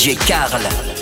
DJ Carl.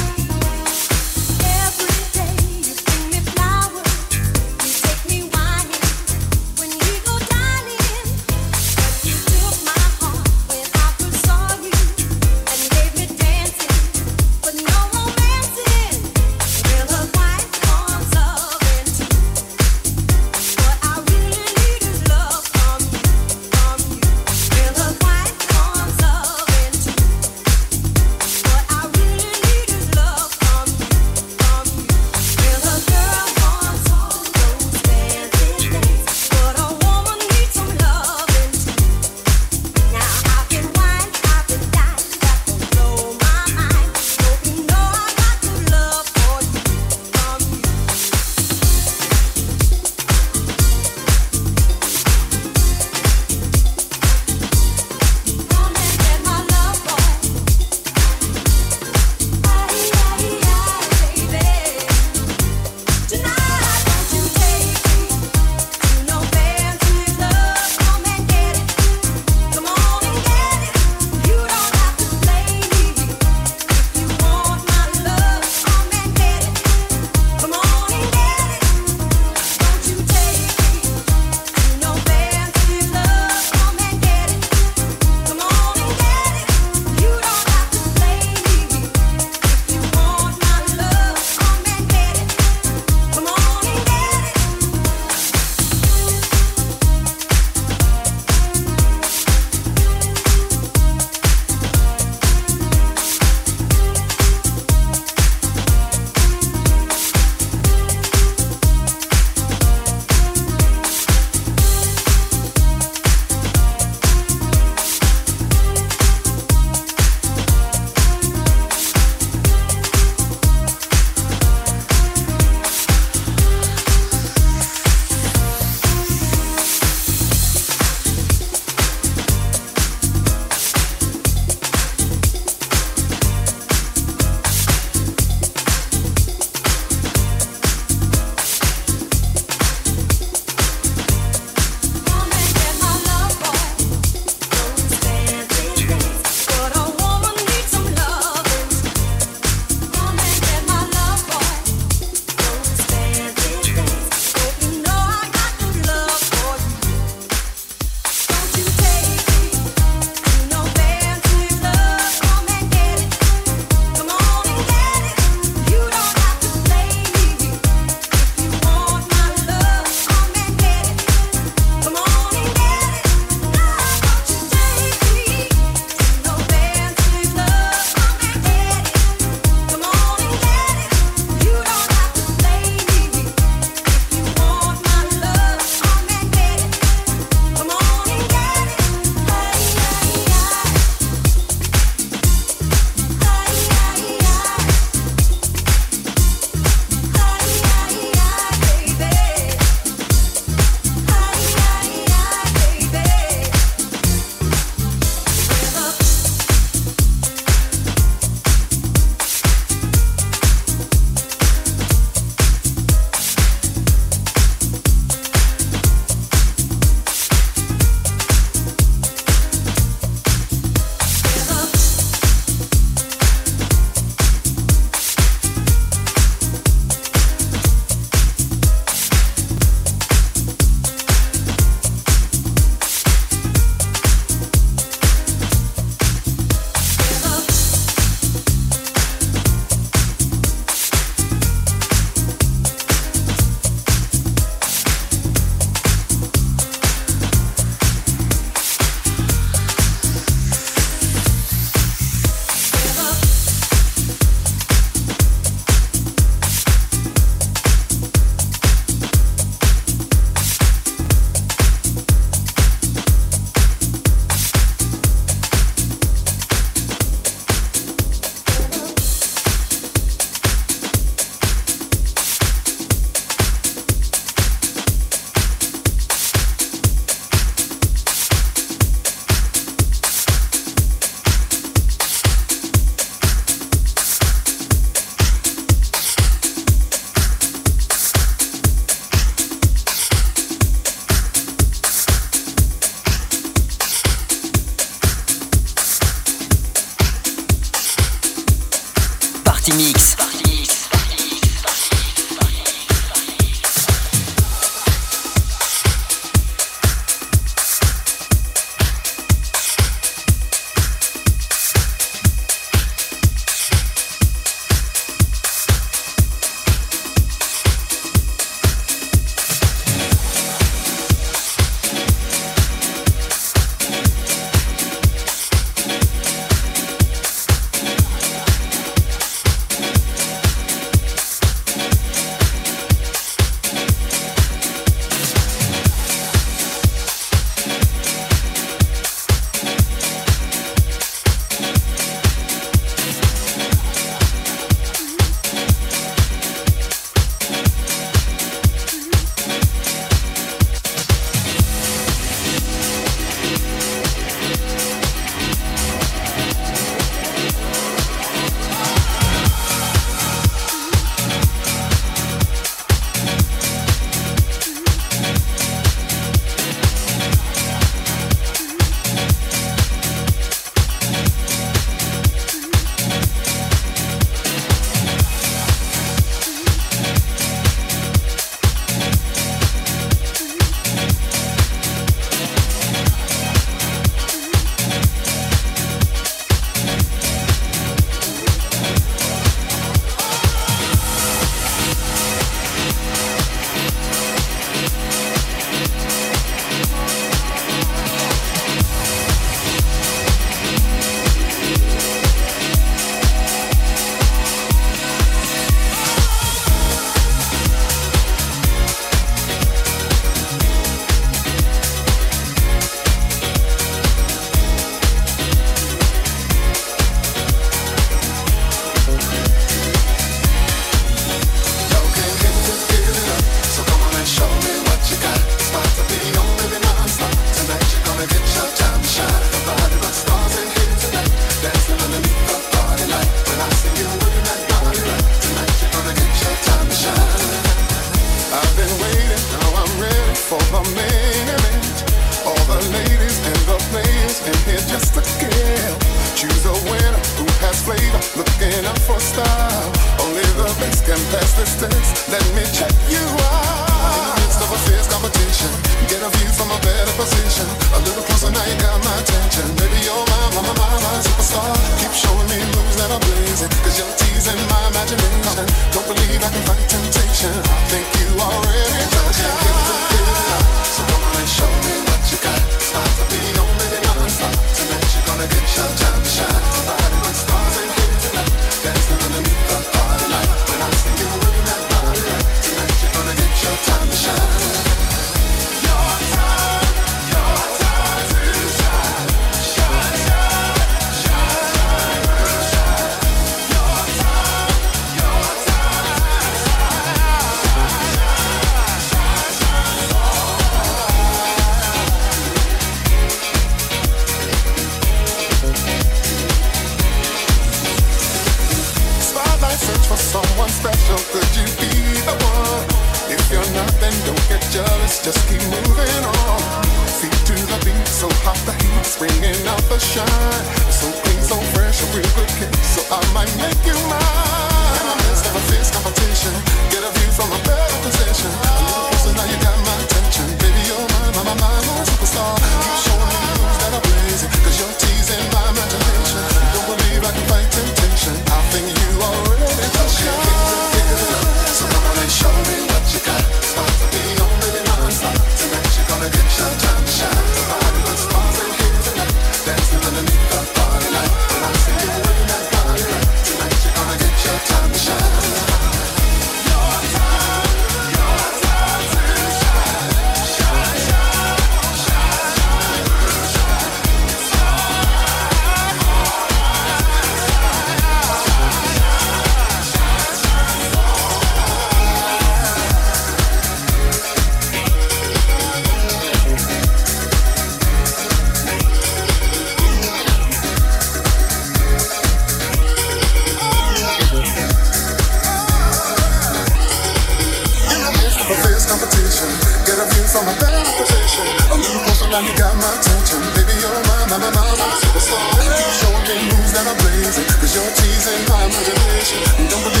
Cause you're teasing my motivation. Don't believe